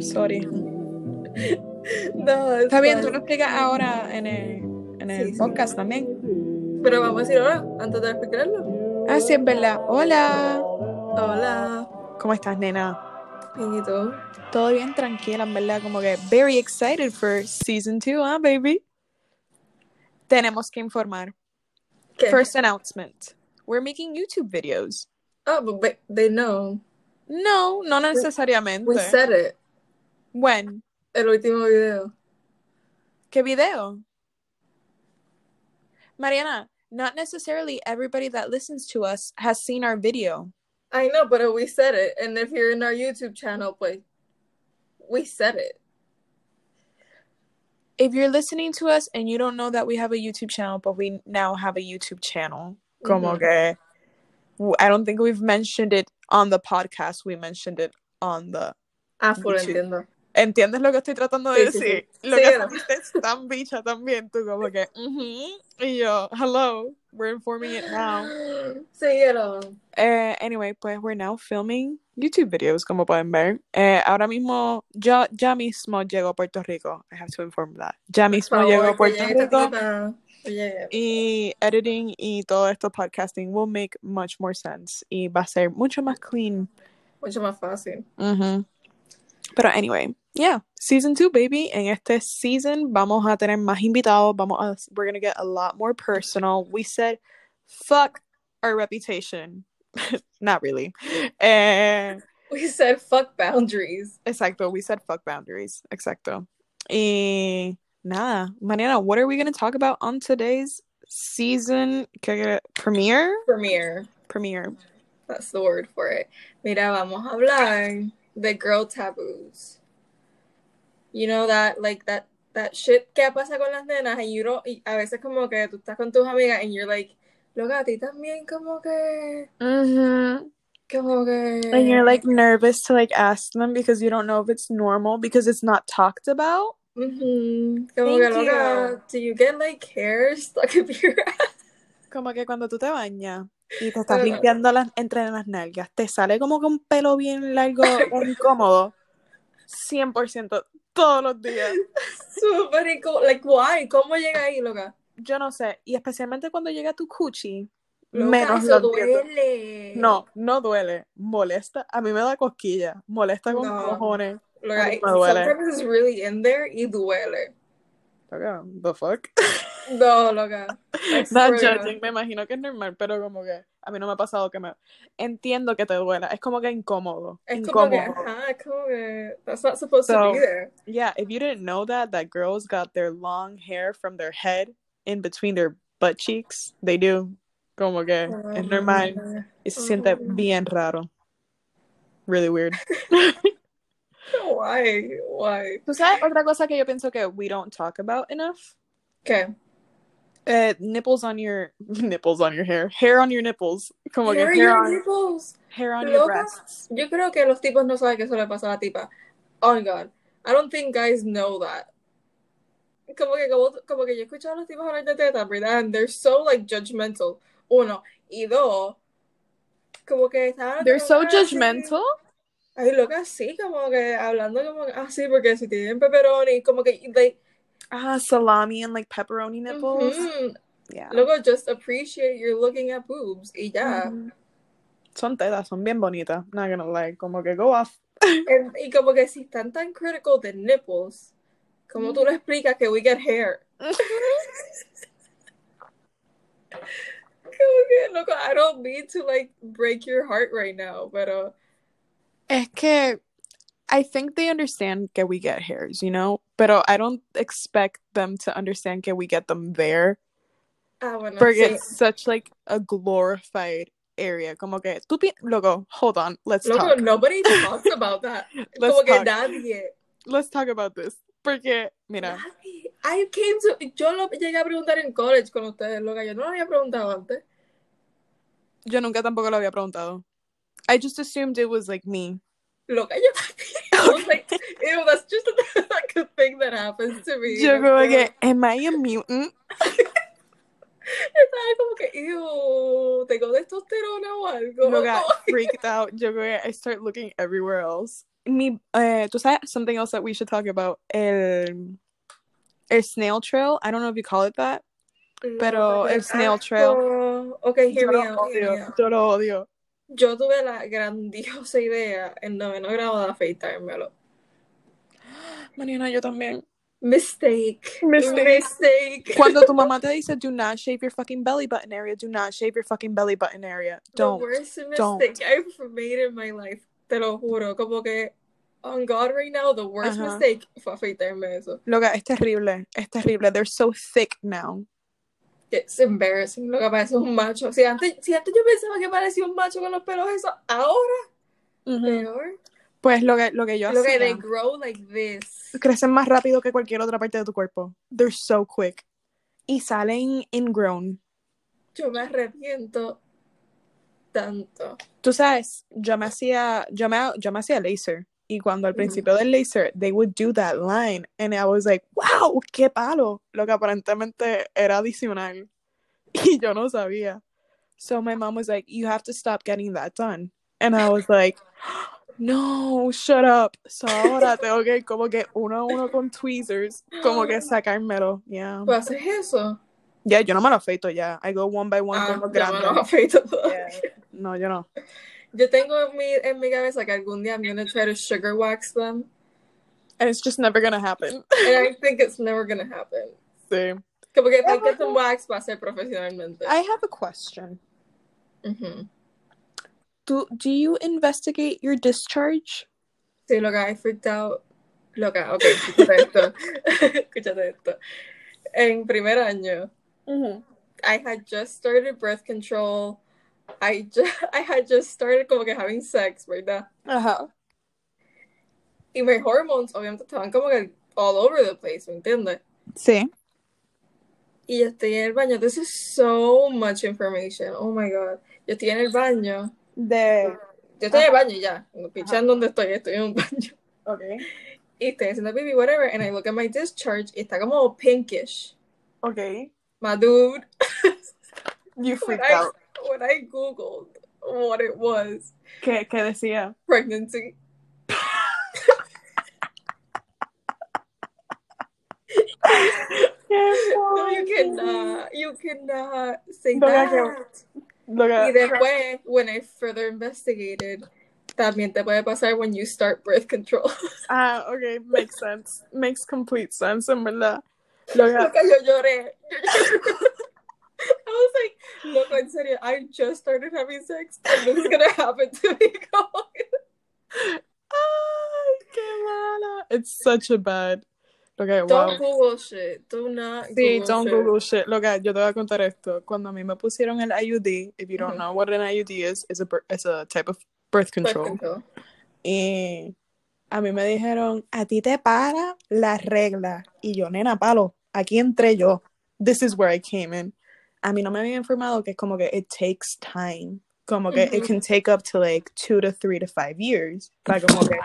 Sorry. No, Está bien, tú lo explicas ahora en el, en el Sí, sí. podcast también. Pero vamos a decir ahora, antes de explicarlo. Ah, sí, es verdad. Hola. Hola. ¿Cómo estás, nena? Bien, ¿y tú? Todo bien, tranquila, en verdad. Como que very excited for season 2, ¿ah, baby? Tenemos que informar. ¿Qué? First announcement. We're making YouTube videos. Oh, but they know. No, no necesariamente. We said it. When? El último video. ¿Qué video? Mariana, not necessarily everybody that listens to us has seen our video. I know, but we said it. And if you're in our YouTube channel, pues, we said it. If you're listening to us and you don't know that we have a YouTube channel, but we now have a YouTube channel, como Mhm. que I don't think we've mentioned it on the podcast. We mentioned it on the. Ah, full YouTube. entiendo. ¿Entiendes lo que estoy tratando de Sí, sí, sí. decir? Lo Sí, que no. es tan bicha también, tú como que, y yo, hello, we're informing it now. Siguieron. Eh, anyway, pues we're now filming YouTube videos, como pueden ver. Eh, ahora mismo, yo ya mismo llego a Puerto Rico. I have to inform that. Ya mismo Por llego a Puerto Rico. Oye, Y editing y todo esto podcasting will make much more sense. Y va a ser mucho más clean. mucho más fácil. Pero anyway, yeah. Season 2, baby. En este season vamos a tener más invitados. Vamos a, we're gonna get a lot more personal. We said, fuck our reputation. Not really. Eh, We said fuck boundaries. exacto. We said fuck boundaries. Exacto. Y nada. Mariana, what are we gonna talk about on today's season premiere? Premiere. Premiere. That's the word for it. Mira, vamos a hablar de girl taboos. You know that, like that, that shit que pasa con las nenas and you don't, y a veces como que tú estás con tus amigas and you're like, loca, a ti también como que, Mm-hmm. como que. And you're like nervous to like ask them because you don't know if it's normal because it's not talked about. Mhm. Como que, loca, do you get like hair stuck up your ass? Como que cuando tú te bañas y te estás limpiando las entre las nalgas, te sale como que un pelo bien largo o incómodo. 100% todos los días. Super incómodo. Like, why? ¿Cómo llega ahí, loca? Yo no sé. Y especialmente cuando llega tu cuchi, Loca, menos eso duele. No, no duele. Molesta. A mí me da cosquilla. Molesta con No. cojones. Loca, A mí me duele. sometimes it's really in there y duele. Loca, The fuck? No, loca. Not judging, me imagino que es normal, pero como que a mí no me ha pasado que me... Entiendo que te duela, es como que incómodo. Es como que, incómodo. ajá, es como que, that's not supposed So- to be there. Yeah, if you didn't know that, that girls got their long hair from their head in between their butt cheeks. They do. Como que es normal y se siente Mm. bien raro. Really weird. Why? Why? ¿Tú sabes otra cosa que yo pienso que we don't talk about enough? ¿Qué? Eh, nipples on your... Nipples on your hair. Hair on your nipples. Como Hair in hair your on, nipples. hair on your breasts. Yo creo que los tipos no saben que eso le pasa a la tipa. Oh my god. I don't think guys know that. Como que, como, como que yo he escuchado a los tipos hablar de tetas, ¿verdad? And they're so like judgmental. Uno. Y dos. Como que estaban They're so así. Ay, loca, sí, como que hablando como que, ah, sí, porque si tienen pepperoni, como que, like, Ah, salami and like pepperoni nipples. ujú. Yeah. Luego, just appreciate you're looking at boobs y ya. Ujú. Son tetas, son bien bonitas. Not gonna lie. Como que go off. And- y como que si están tan critical de nipples, como tú le explicas que we get hair? Como que, loco, I don't mean to, like, break your heart right now, pero, Es que I think they understand que we get hairs, you know? Pero I don't expect them to understand que we get them there. ah, bueno, Porque sí. it's such like a glorified area. Como que tú pi- loco, hold on, let's Loco, talk. nobody talks about that. Let's Como que talk. nadie. Let's talk about this. Porque, mira, Nadie. I came to, yo lo llegué a preguntar en college con ustedes, loca, yo no lo había preguntado antes. yo nunca tampoco lo había preguntado. I just assumed it was like me. Loca, yo también. I was like, ew, that's just like a thing that happens to me. Yo como que, am I a mutant? Estaba como que, ew, tengo testosterona o algo. Got freaked out. Yo creo que I start looking everywhere else. Mi, eh, tú sabes something else that we should talk about. El, el snail trail. I don't know if you call it that. Pero el snail trail. Ok, hear Yo me lo out, hear me out. Yo lo odio. Yo tuve la grandiosa idea en noveno grado de afeitármelo. Mariana, yo también. Mistake. Mistake. Mistake. Cuando tu mamá te dice, do not shave your fucking belly button area, do not shave your fucking belly button area. Don't. The worst don't. mistake I've made in my life. Te lo juro. Como que, on God right now, the worst Ajá. mistake fue afeitarme eso. Loca, es terrible. Es terrible. They're so thick now. It's embarrassing. Lo que parece un macho. Si antes, si antes yo pensaba que parecía un macho con los pelos esos, ahora peor. Pues lo que, lo que yo Lo que they grow like this. crecen más rápido que cualquier otra parte de tu cuerpo. They're so quick. Y salen ingrown. Yo me arrepiento tanto. Tú sabes, yo me hacía, yo me, yo me hacía laser. Y cuando al principio del laser, they would do that line. And I was like, wow, qué palo. Lo que aparentemente era adicional. Y yo no sabía. So my mom was like, you have to stop getting that done. And I was like, no, shut up. So ahora tengo que como que uno a uno con tweezers, como que sacármelo. Yeah. ¿Tú haces eso? Ya, yo no me lo afeito ya. I go one by one Ah, con los me grandes. lo afeito todavía. Yeah. No, yo no. Yo tengo en mi, en mi cabeza que algún día I'm gonna try to sugar wax them. And it's just never gonna happen. And I think it's never gonna happen. Sí. Como que if I get some wax, va a ser profesionalmente. I have a question. Ujú. Do do you investigate your discharge? Sí, loca, I freaked out. Loca, ok, escúchate esto. escúchate esto. En primer año, mm-hmm. I had just started birth control. I just, I had just started como que having sex, ¿verdad? Ajá. Y my hormones obviamente estaban como que all over the place, ¿me entiendes? Sí. Y yo estoy en el baño. This is so much information. Oh my god. Yo estoy en el baño. De. Yo estoy en el baño ya. Pichando donde estoy, estoy en un baño. Okay. Y estoy haciendo baby whatever. And I look at my discharge. Y está como pinkish. Okay. My dude. You freaked out. when I googled what it was, ¿Qué, qué decía? pregnancy. No, you cannot. You cannot say No, that. que- Y después, when I further investigated, también te puede pasar when you start birth control. Ah, okay. Makes sense. Makes complete sense, en verdad. Lo que- yo lloré. I was like, loco, en serio, I just started having sex and this is gonna happen to me. Ay, qué mala. It's such a bad. Okay, wow. Don't Google shit. Do not Sí, Google don't shit. Google shit. Loca, yo te voy a contar esto. Cuando a mí me pusieron el IUD, if you don't Ujú. know what an IUD is, it's a, it's a type of birth Birth control. control. Y a mí me dijeron, a ti te para la regla. Y yo, nena, palo, aquí entré yo. This is where I came in. A mí no me habían informado que es como que it takes time. Como que it can take up to like two to three to five years. Para como que,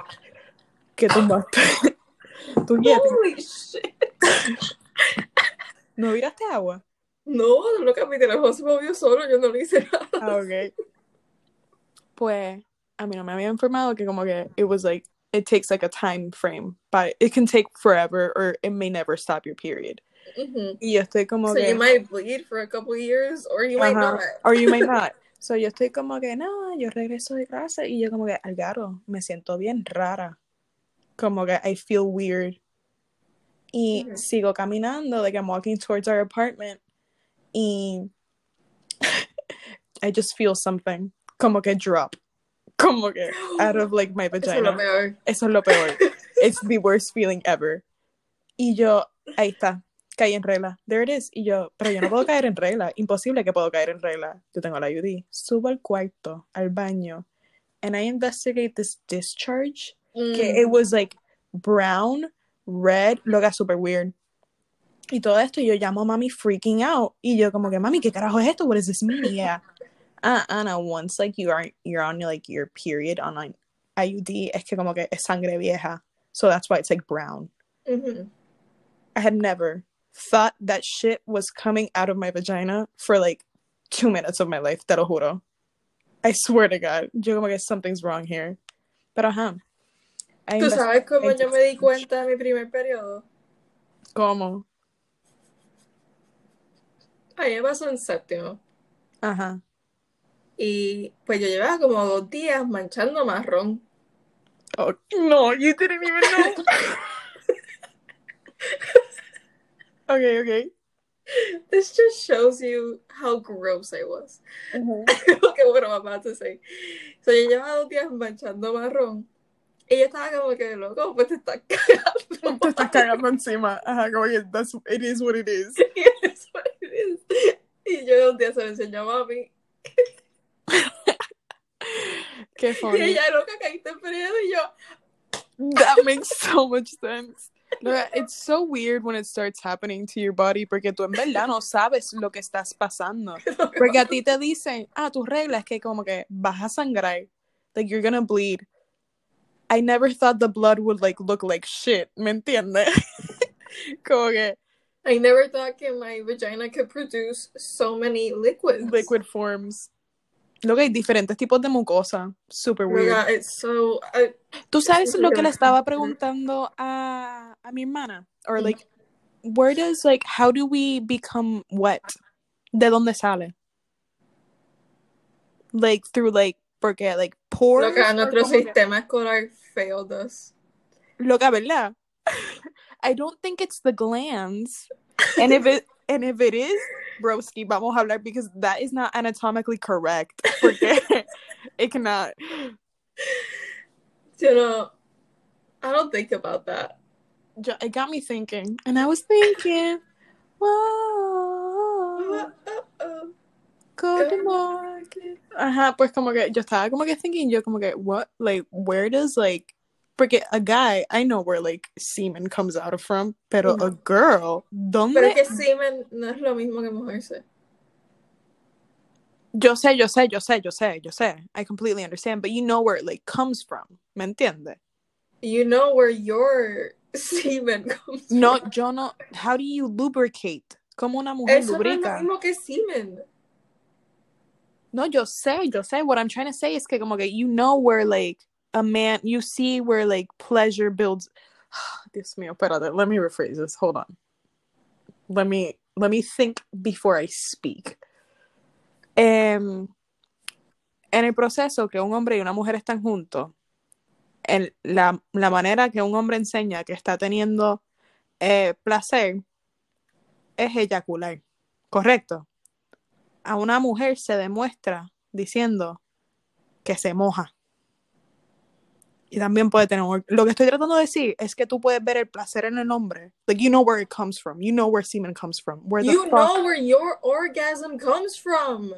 que tú guíate. Holy shit. ¿No viraste agua? No, loca, mi teléfono se movió solo, yo no le hice nada. Ah, ok. Pues a mí no me había informado que como que it was like it takes like a time frame, but it can take forever or it may never stop your period. Mhm. Y yo estoy como So que you might bleed for a couple years, or you might not. or you may not. So yo estoy como que no, yo regreso de clase y yo como que Algaro, me siento bien rara. Como que I feel weird. Y Ujú. sigo caminando, like I'm walking towards our apartment y I just feel something, como que drop, como que out of like my Eso es vagina. lo peor. Eso es lo peor. It's the worst feeling ever. Y yo, ahí está, caí en regla. There it is. Y yo, pero yo no puedo caer en regla. Imposible que puedo caer en regla. Yo tengo la IUD. Subo al cuarto, al baño, and I investigate this discharge. Que Mm. it was like brown, red, lo que super weird. Y todo esto, yo llamo a mami freaking out. Y yo como que, mami, ¿qué carajo es esto? What does this mean? Yeah. Uh, Ana, once like you are you're on like your period on like IUD, es que como que es sangre vieja. So that's why it's like brown. Mhm. I had never thought that shit was coming out of my vagina for like two minutes of my life, te lo juro. I swear to God. Yo como que something's wrong here. Pero ajá. I ¿Tú sabes cómo I yo me di cuenta de mi primer periodo? ¿Cómo? A mí me pasó en séptimo. Ajá. Y pues yo llevaba como dos días manchando marrón. Oh, no, you didn't even know. okay, okay. This just shows you how gross I was. Qué bueno, I'm about to say. So, yo llevaba dos días manchando marrón. Y yo estaba como que, loco, pues te estás cagando. Te estás cagando encima. Ajá, como que that's, it is what it is. Y eso es. Y yo un día se lo enseñó a mami. Qué Y funny. ella, loca, caíste en periodo. Y yo, That makes so much sense. Look, It's so weird when it starts happening to your body porque tú en verdad no sabes lo que estás pasando. Porque a ti te dicen, ah, tus reglas es que como que vas a sangrar. Like you're gonna bleed. I never thought the blood would like look like shit. ¿Me entiendes? como que I never thought que my vagina could produce so many liquids. liquid forms. Luego hay diferentes tipos de mucosa. Super weird. So. I, ¿Tú sabes lo que le estaba preguntando a, a mi hermana? Or like, where does like, how do we become wet? ¿De dónde sale? Like through like, porque like pores. loca, or nuestro como que- sistema escolar failed us. Loca, ¿verdad? I don't think it's the glands. And if it and if it is, broski, vamos a hablar because that is not anatomically correct. Porque it cannot. You know, I don't think about that. It got me thinking, and I was thinking, whoa. Uh-oh. Good uh, uh, uh, morning. Ajá, pues como que yo estaba como que thinking, yo como que, what, like, where does, like, porque a guy, I know where, like, semen comes out of from, pero a girl, Pero ¿dónde? es que semen no es lo mismo que mojarse. Yo sé, yo sé, yo sé, yo sé, yo sé. I completely understand, but you know where it, like, comes from, ¿me entiende? You know where your semen comes No, from. yo no, how do you lubricate? Como una mujer Eso no es lo mismo que semen. No, yo sé, yo sé. What I'm trying to say is que como que you know where like a man, you see where like pleasure builds. Dios mío, espérate. Let me rephrase this. Hold on. Let me let me think before I speak. Em, en el proceso que un hombre y una mujer están juntos, en la, la manera que un hombre enseña que está teniendo eh, placer es eyacular, ¿correcto? A una mujer se demuestra diciendo que se moja. Y también puede tener. Lo que estoy tratando de decir es que tú puedes ver el placer en el hombre. Like, you know where it comes from. You know where semen comes from. Where the You fuck... know where your orgasm comes from.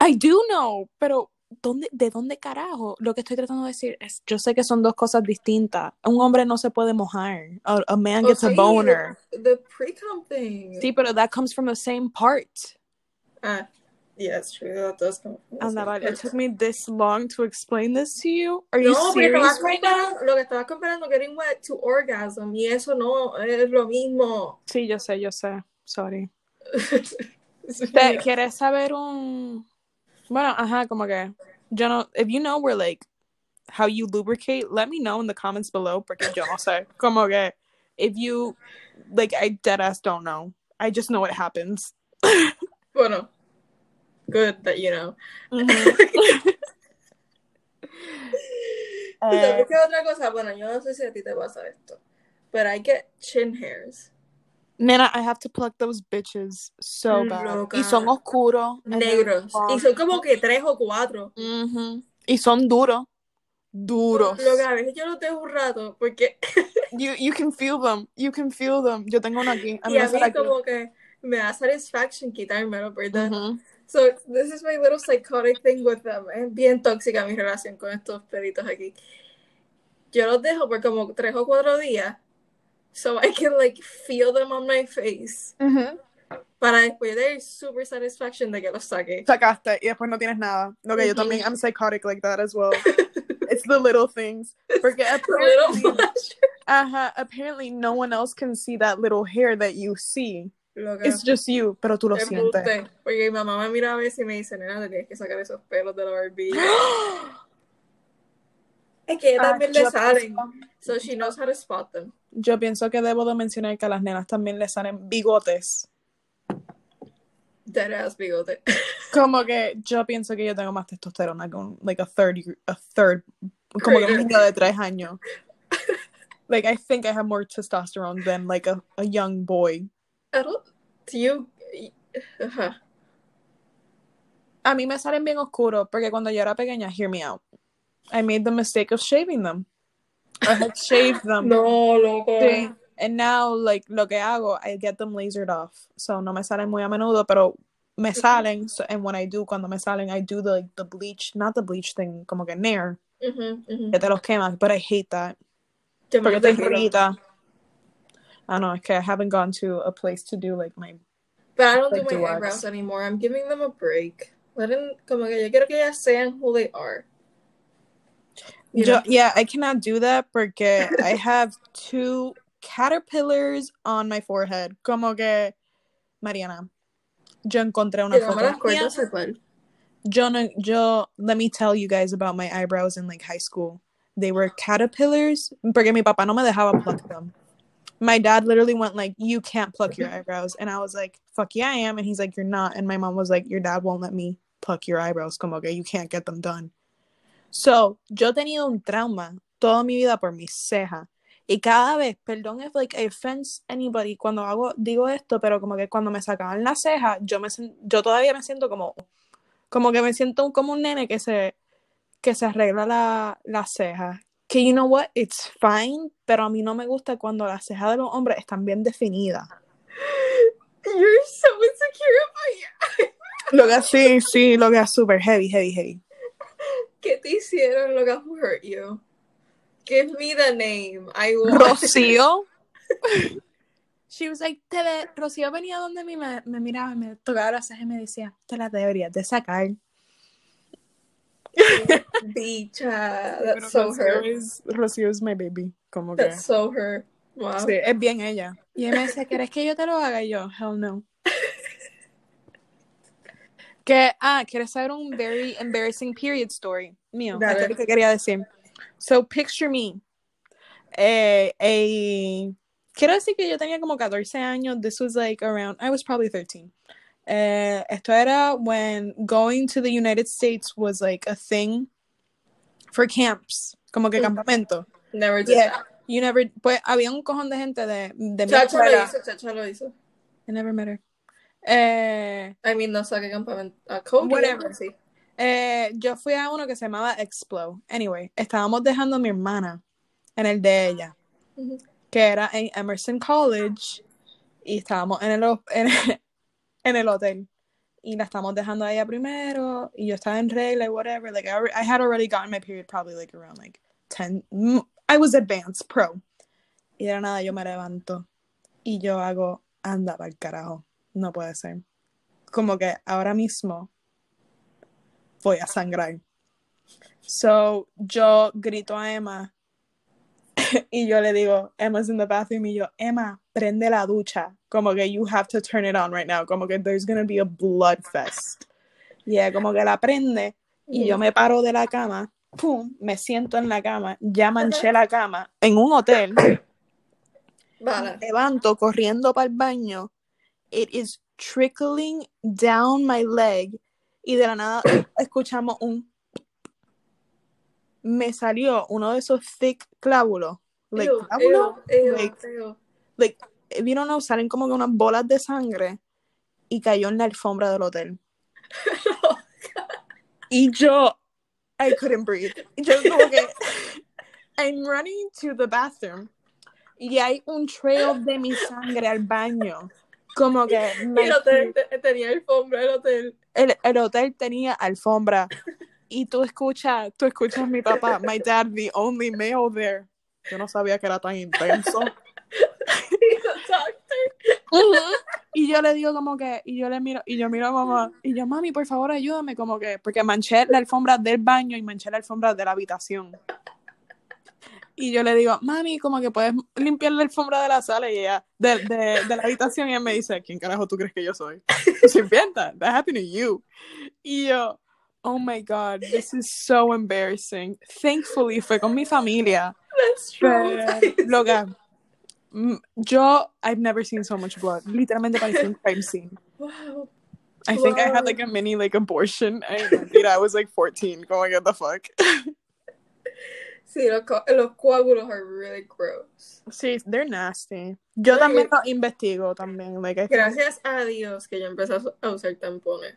I do know, pero ¿dónde, ¿de dónde carajo? Lo que estoy tratando de decir es, yo sé que son dos cosas distintas. Un hombre no se puede mojar. A, a man gets a boner. The, the pre-com thing. Sí, pero that comes from the same part. Ah, yeah, it's true. That does come from Anda, same it took me this long to explain this to you. Are you No, serious right now? lo que estabas comparando getting wet to orgasm y eso no es lo mismo. Sí, yo sé, yo sé. Sorry. ¿Te quieres saber un bueno, ajá, como que yo no if you know where like how you lubricate, let me know in the comments below porque yo no sé. Como que if you like I dead ass don't know. I just know it happens. Bueno, good that you know. Ujú. ¿Sabes Eh, qué otra cosa? Bueno, yo no sé si a ti te pasa esto, but I get chin hairs. nena, I have to pluck those bitches so bad. Loca. Y son oscuros. Negros. Y son como que tres o cuatro. Ujú. Y son duros. Duros. Lo que a veces yo los dejo un rato porque You, you can feel them. You can feel them. Yo tengo uno aquí. y a mí como que me da satisfaction quitármelo, ¿verdad? Ujú. So, this is my little psychotic thing with them. Es bien tóxica mi relación con estos pelitos aquí. Yo los dejo por como tres o cuatro días. So I can like feel them on my face. Ujú. Para después de super satisfaction de que los saque. Sacaste y después no tienes nada. No, que yo también, I'm psychotic like that as well. It's the little things. Porque Little apparently, flash. ajá, apparently no one else can see that little hair that you see. Loca. It's just you, pero tú lo sientes. Embuste. Porque mi mamá me mira a veces y me dice, nena, te tienes que sacar esos pelos de la barbilla. es que Ah, también yo le salen. pienso- So she knows how to spot them. Yo pienso que debo de mencionar que a las nenas también les salen bigotes. Dead ass bigote. Como que yo pienso que yo tengo más testosterona que un, like a third, a third, como que un niño de tres años. Like, I think I have more testosterone than like a, a young boy. I don't, do you, ajá. A mí me salen bien oscuros porque cuando yo era pequeña, hear me out. I made the mistake of shaving them. I had shaved them. No, loco. Sí. And now, like, lo que hago, I get them lasered off. So, no me salen muy a menudo, pero me salen. So, and when I do, cuando me salen, I do the, like, the bleach, not the bleach thing, como que nair, que te los quemas, but I hate that. Porque te irrita. I don't know, es que I haven't gone to a place to do, like, my... But I don't do my the eyebrows anymore. I'm giving them a break. Let them, como que yo quiero que ellas sean who they are. You Yo, know? yeah, I cannot do that porque I have two caterpillars on my forehead. Como que, Mariana, yo encontré una foto mía. Yo, no, yo, let me tell you guys about my eyebrows in like high school. They were caterpillars porque mi papá no me dejaba pluck them. My dad literally went like, "You can't pluck your eyebrows," and I was like, "Fuck yeah, I am." And he's like, "You're not." And my mom was like, "Your dad won't let me pluck your eyebrows. Como que you can't get them done." So yo tenido un trauma toda mi vida por mis cejas. Y cada vez, perdón if like I offense anybody cuando hago, digo esto, pero como que cuando me sacaban la ceja, yo me yo todavía me siento como como que me siento como un nene que se que se arregla la, la ceja. Que you know what, it's fine, pero a mí no me gusta cuando las cejas de los hombres están bien definidas. You're so insecure about your Lo que sí, sí, lo que es super heavy, heavy, heavy. ¿Qué te hicieron lo que who hurt you? Give me the name. I want. Rocío. She was like, te ve- Rocío venía donde mí, me, me miraba y me tocaba las cejas y me decía, te las deberías de sacar. Pero That's so Rocío her. es- Rocío es my baby, como que. That's so her. Wow. Sí, es bien ella. Y ella me decía, ¿quieres que yo te lo haga? Y yo, hell no. que, ah, ¿quieres saber un very embarrassing period story mío? Dale. Esto que quería decir. So, picture me. Eh, a- quiero decir que yo tenía como 14 años. This was like around, I was probably 13. Eh, esto era when going to the United States was like a thing for camps, como que Mm. campamento. Never did Yeah. that. You never, pues había un cojón de gente de, de mi Chacha lo escuela. hizo, Chacha lo hizo. I never met her. Eh, I mean, no sé qué campamento. A. Whatever. así. eh, yo fui a uno que se llamaba Explo. Anyway, estábamos dejando a mi hermana en el de ella, que era en Emerson College, y estábamos en el, en el hotel. Y la estamos dejando a ella primero, y yo estaba en regla y whatever. Like, I, I had already gotten my period probably like around like 10. mm, I was advanced, pro. Y de nada yo me levanto y yo hago, anda para el carajo. No puede ser. Como que ahora mismo voy a sangrar. So, yo grito a Emma y yo le digo, Emma's in the bathroom y yo, Emma, prende la ducha. Como que you have to turn it on right now. Como que there's gonna be a blood fest. Y ella como que la prende y yo me paro de la cama, pum, me siento en la cama, ya manché la cama en un hotel, Vale. me levanto corriendo para el baño, it is trickling down my leg y de la nada escuchamos un me salió uno de esos thick clávulos, like. Like, you don't know, salen como que unas bolas de sangre y cayó en la alfombra del hotel. Y yo, I couldn't breathe. Yo como que, I'm running to the bathroom y hay un trail de mi sangre al baño. Como que el hotel te- tenía alfombra, el hotel. el, el hotel tenía alfombra y tú escuchas, tú escuchas a mi papá, my dad, the only male there. Yo no sabía que era tan intenso. Y yo le digo como que, y yo le miro, y yo miro a mamá, y yo, mami, por favor, ayúdame, como que, porque manché la alfombra del baño y manché la alfombra de la habitación. Y yo le digo, mami, como que puedes limpiar la alfombra de la sala y ella, de, de, de la habitación, y ella me dice, ¿quién carajo tú crees que yo soy? Sirvienta, that happened to you. Y yo, oh my god, this is so embarrassing. Thankfully fue con mi familia. That's true. Pero, loca, Mm, yo, I've never seen so much blood. Literalmente parecía un crime scene. Wow. I think I had like a mini like abortion. I, mentira, I was like 14. Going, what the fuck? Sí, los, co- los coágulos are really gross. Sí, they're nasty. Yo también lo investigo también. Like, I think- Gracias a Dios que yo empecé a a usar tampones.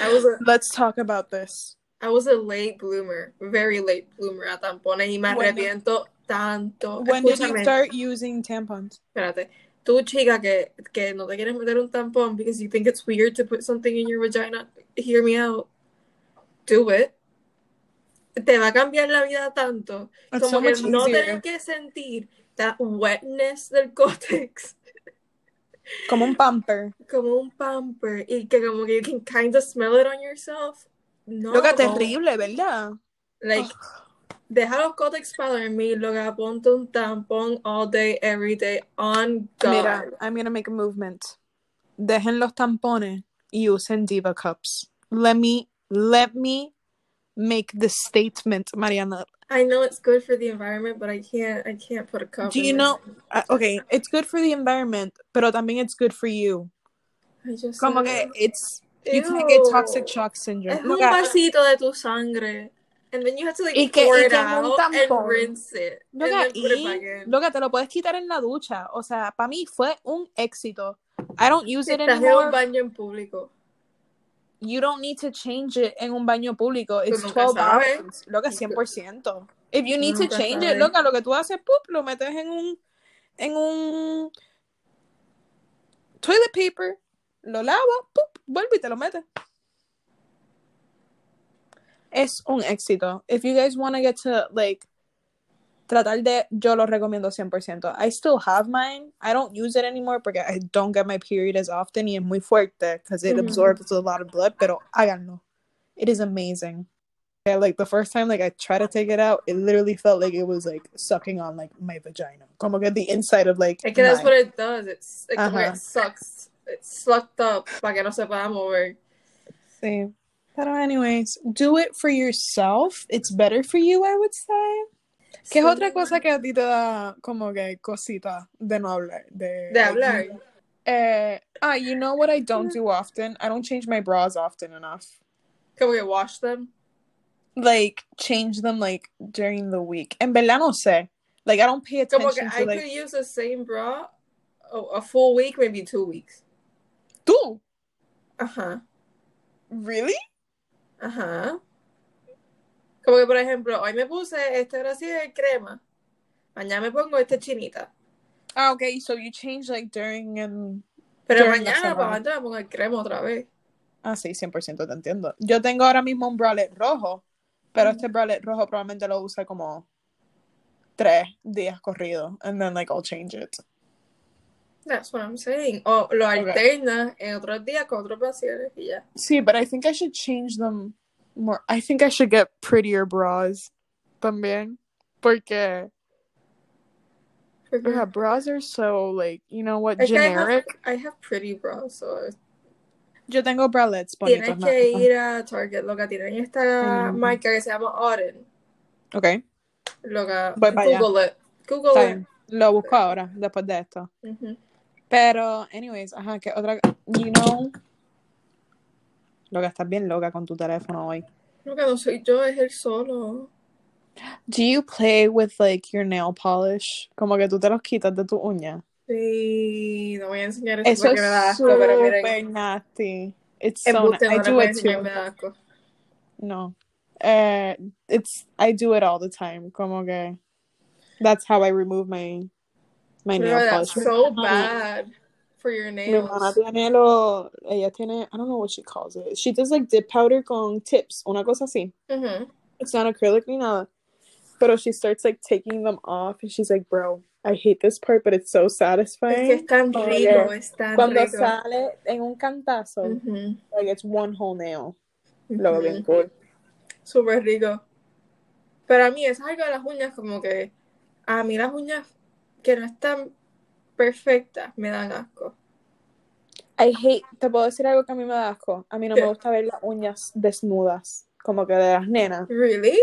I was a, let's talk about this. I was a late bloomer, very late bloomer a tampones y me Bueno. arrepiento tanto. When did you Escúchame, start using tampons? espérate. Tú, chica, que, que no te quieres meter un tampón because you think it's weird to put something in your vagina, hear me out. Do it. Te va a cambiar la vida tanto. It's como so que no tener que sentir that wetness del cótex Como un pamper. como un pamper y que como que you can kind of smell it on yourself. No. Loca, terrible, ¿verdad? Like, deja los cótex para dormir, loca, ponte un tampón all day, every day, on God. Mira, I'm gonna make a movement. Dejen los tampones y usen Diva cups. Let me, let me make the statement, Mariana. I know it's good for the environment, but I can't, I can't put a cup Do you know? Uh, okay, it's good for the environment, pero también it's good for you. I just Como que it's you can get toxic shock syndrome. Es un vasito de tu sangre. And then you have to like Y que- pour y it que un out and tampón. rinse it. And Loca, then put it back in. loca, te lo puedes quitar en la ducha. O sea, para mí fue un éxito. I don't use Si it estás en anymore. un baño en público. You don't need to change it en un baño público. It's nunca 12 sabes. hours. Loca, 100%. If you need to change it, sabes. loca, lo que tú haces, pup, lo metes en un en un toilet paper, lo lavas, pup, vuelve y te lo metes. Es un éxito. If you guys want to get to like tratar de yo lo recomiendo 100%. I still have mine. I don't use it anymore porque I don't get my period as often y es muy fuerte because it Ujú. absorbs a lot of blood, pero háganlo. It is amazing. Yeah, like the first time like I tried to take it out, it literally felt like it was like sucking on like my vagina. Como que the inside of like que that's what it does. It's like, como Ajá. it sucks. It's sucked up para que no se pueda mover. Sí. Pero anyways, do it for yourself. It's better for you, I would say. ¿Qué es Sí. otra cosa que a ti te da como que cosita de no hablar? De, De hablar. Eh, ah, you know what I don't do often? I don't change my bras often enough. Como we wash them. Like, change them like during the week. En verdad no sé. Like, I don't pay Como que attention I like. could use the same bra a, full week, maybe two weeks. ¿Tú? Ajá. Really? Ajá. Como que, por ejemplo, hoy me puse este brasier de crema. Mañana me pongo este chinita. Ah, okay. So you change like during and. Pero During the mañana para mañana me pongo el crema otra vez. Ah, sí, 100% te entiendo. Yo tengo ahora mismo un bralette rojo, pero este bralette rojo probablemente lo use como tres días corridos, and then like I'll change it. That's what I'm saying. O lo alterna en otros días con otros brasieres y ya. Sí, but I think I should change them more. I think I should get prettier bras también, porque Porque- yeah, bras are so like you know what Es que I have, generic. I have pretty bras, so Yo tengo bralettes bonitos. tienes ¿no? que ir a Target, loca, tienen esta Mm. marca que se llama Auden. Okay, Loca, Voy. Google it. Google está it. bien. Lo busco ahora, después de esto. Ujú. Pero, anyways, ajá, que otra, you know, lo que estás bien loca con tu teléfono hoy. Loca, no soy yo, es él solo. Do you play with like your nail polish? Como que tú te los quitas de tu uña. Sí, no voy a enseñar eso, Eso porque me da es asco, pero miren. super nasty. It's so I do it too. me da asco. No. Eh, it's I do it all the time. Como que that's how I remove my my nail Pero that's so bad for your nails. tiene lo, ella tiene, I don't know what she calls it. She does like dip powder con tips, una cosa así. Ujú. It's not acrylic ni nada. Pero she starts like taking them off and she's like, bro, I hate this part, but it's so Es que satisfying. es tan Oh, rico, yeah. es tan Cuando rico. sale en un cantazo, Ujú, like it's one whole nail. Lo ujú. bien cool. Súper rico. Pero a mí es algo de las uñas como que ah, A mí las uñas que no están perfectas me dan asco. I hate, te puedo decir algo que a mí me da asco. A mí no me gusta ver las uñas desnudas, como que de las nenas. Really?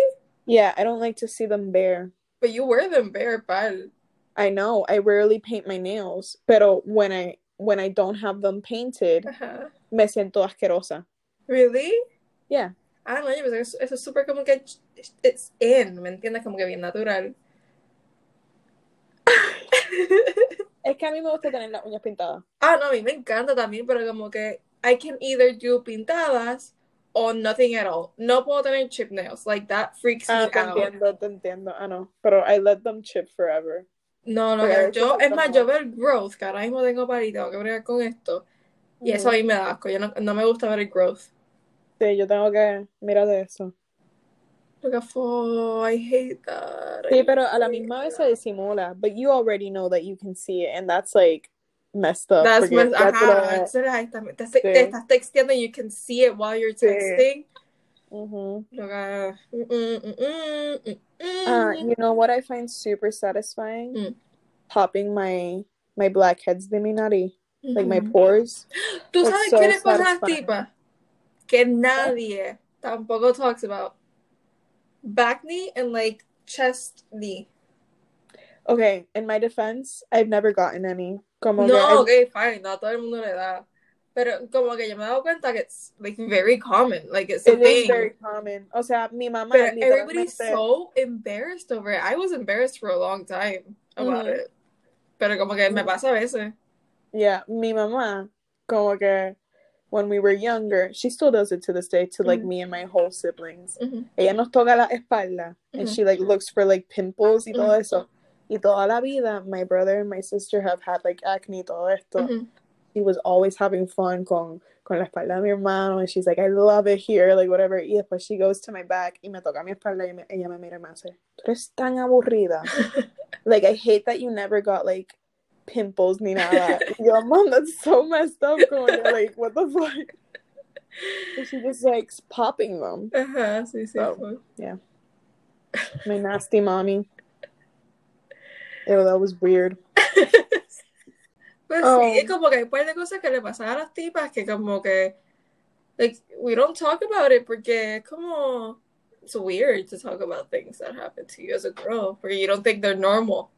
Yeah, I don't like to see them bare. But you wear them bare, pal. I know, I rarely paint my nails, pero when I when I don't have them painted, me siento asquerosa. Really? Yeah. Ah, no, yo pensé que eso, eso es súper como que it's in, ¿me entiendes? Como que bien natural. Es que a mí me gusta tener las uñas pintadas. Ah, no, a mí me encanta también, pero como que I can either do pintadas or nothing at all. No puedo tener chip nails. Like that freaks Ah, me te out. entiendo, te entiendo. Ah, no. Pero I let them chip forever. No, no, yo, es más, yo veo el growth, que ahora mismo tengo par y tengo que bregar con esto. Y eso a mí me da asco. Yo no, no me gusta ver el growth. Sí, yo tengo que mirar de eso. Look at oh, I hate that. I Sí, pero a la misma vez that. se disimula. But you already know that you can see it, and that's like messed up. That's porque my, ya tú ajá, lo- entonces ahí está, te, Sí. te estás texteando and you can see it while you're Sí. texting. Look at, mm, mm, mm, Uh, you know what I find super satisfying? Mm. Popping my my blackheads de mi nariz, like my pores. ¿Tú sabes so qué le pasa a las tipas? Que nadie tampoco talks about bacne and like chest knee. Okay, in my defense, I've never gotten any. Como No, I've- ok, fine, no a todo el mundo le da. Pero como que yo me he dado cuenta que it's like very common, like it's a it is thing. very common. O sea, mi mamá But everybody's so embarrassed over it. I was embarrassed for a long time about Mhm. it. Pero como que me Mhm. pasa a veces. Yeah, mi mamá, como que when we were younger, she still does it to this day to like Mhm. me and my whole siblings. Ujú. Ella nos toca la espalda and mm-hmm. she like looks for like pimples y todo Ujú. eso. Y toda la vida, my brother and my sister have had like acne y todo esto. Ujú. She was always having fun con, con la espalda de mi hermano and she's like, I love it here, like whatever. Y después she goes to my back y me toca mi espalda y me- ella me mira y me hace, tú eres tan aburrida. like I hate that you never got like pimples ni nada. Yo, mom, that's so messed up. Como que, like, what the fuck? And she just likes popping them. Ajá, sí, sí. So. fue. My nasty mommy. Ew, that was weird. Pues Oh. sí, um, como que hay un par de cosas que le pasan a las tipas que como que like we don't talk about it porque como it's weird to talk about things that happen to you as a girl porque you don't think they're normal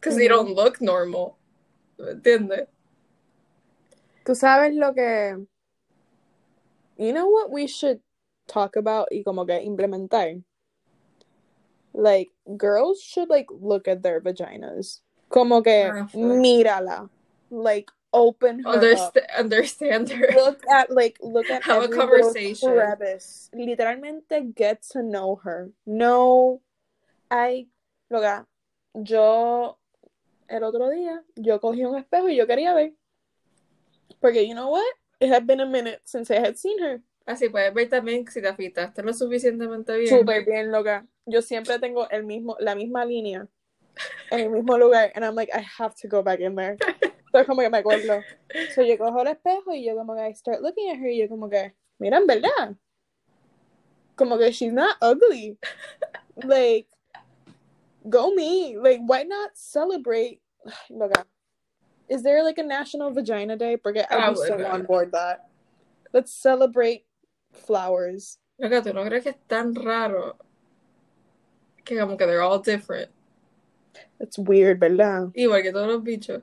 because Ujú. don't look normal ¿me entiendes? Tú sabes lo que. You know what we should talk about y como que implementar? Like, girls should like look at their vaginas. Como que Ah, mírala. Like, open her up. Understand her look at like look at Have a conversation. crevice. Literalmente get to know her. No, I, loca, yo el otro día yo cogí un espejo y yo quería ver. Porque you know what? It had been a minute since I had seen her. así puedes ver también si te afeitaste lo suficientemente bien Súper bien, loca. Yo siempre tengo el mismo, la misma línea en el mismo lugar. And I'm like, I have to go back in there. Entonces como que me acuerdo. So yo cojo el espejo y yo como que I start looking at her y yo como que, mira, en verdad. Como que she's not ugly. Like, go me. Like, why not celebrate? Loca. Is there like a National Vagina Day? Porque I'd be ah, so on board that. Let's celebrate flowers. Loca, ¿tú no crees que es tan raro que como que they're all different It's weird, ¿verdad? igual que todos los bichos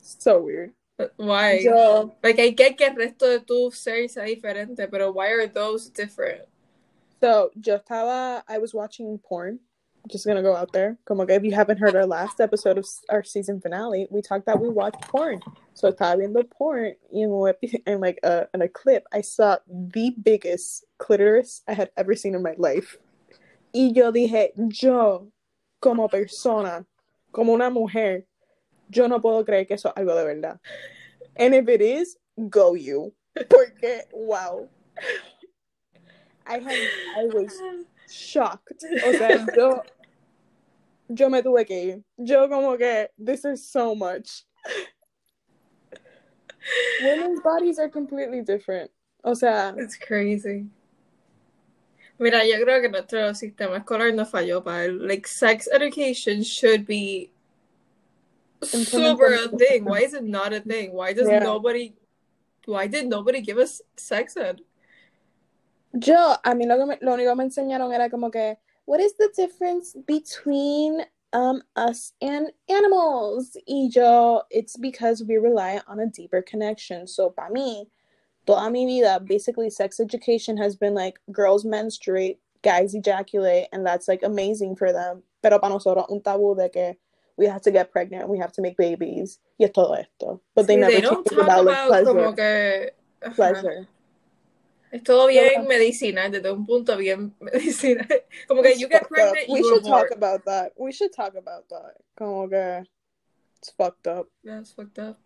So weird. why Yo, Like, I get que el resto de tu ser sea diferente, pero why are those different? So, yo estaba, I was watching porn. Just gonna go out there. Como que if you haven't heard our last episode of our season finale, we talked that we watched porn. So estaba viendo porn y en, un epi- in like a, in a clip, I saw the biggest clitoris I had ever seen in my life. Y yo dije, yo, como persona, como una mujer, yo no puedo creer que eso es algo de verdad. And if it is, go you. Porque, wow. I had, I was shocked. O sea, yo, yo me tuve que ir. Yo como que, this is so much. Women's bodies are completely different. O sea, It's crazy. Mira, yo creo que nuestro sistema escolar no falló para él. Like, sex education should be super a thing. Why is it not a thing? Why does Yeah. nobody, why did nobody give us sex ed? Yo, a mí lo, que me- lo único que me enseñaron era como que, what is the difference between um us and animals? Y yo, it's because we rely on a deeper connection. So, para mí, toda mi vida, basically, sex education has been like girls menstruate, guys ejaculate, and that's like amazing for them. Pero para nosotros, un tabú de que we have to get pregnant, we have to make babies, y es todo esto. But they Sí, never they don't talk about like pleasure. como que pleasure. Es todo bien desde un punto bien medicinal. Como que you get pregnant, We you should talk about that. We should talk about that. Como que it's fucked up. That's fucked up.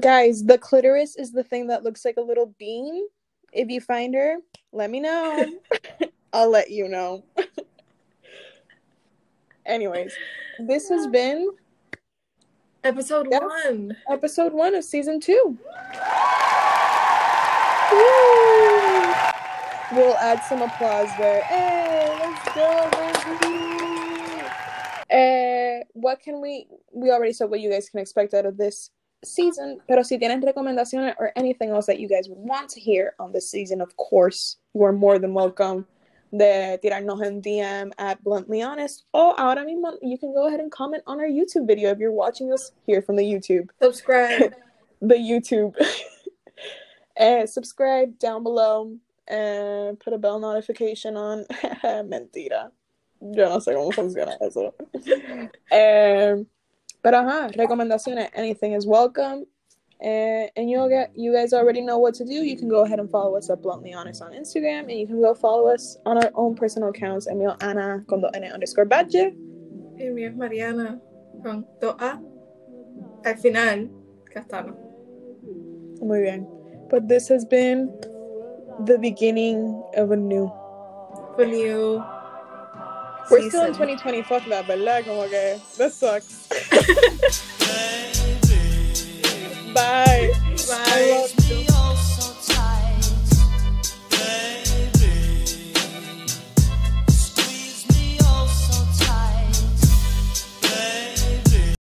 Guys, the clitoris is the thing that looks like a little bean. If you find her, let me know. I'll let you know. Anyways, this has been Episode Yeah. one. episode one of season two. Woo! We'll add some applause there. Hey, let's go, baby. Eh, what can we? We already said what you guys can expect out of this season. Pero si tienen recomendaciones or anything else that you guys would want to hear on this season, of course, you are more than welcome. De tirarnos en DM at Bluntly Honest. O ahora mismo, you can go ahead and comment on our YouTube video if you're watching us here from the YouTube Subscribe. the YouTube. uh, subscribe down below and put a bell notification on. Mentira. Yo no sé cómo funciona eso. um, pero ajá, recomendaciones. Anything is welcome. Uh, and you'll get you guys already know what to do. You can go ahead and follow us at Bluntly Honest on Instagram, and you can go follow us on our own personal accounts. Emil Ana con dos N underscore badge. Y mi es Mariana con dos A al final, Castano. Muy bien. But this has been the beginning of a new. A new. We're season. still in 2020. Fuck that, but lag, okay. This sucks. Bye. Bye.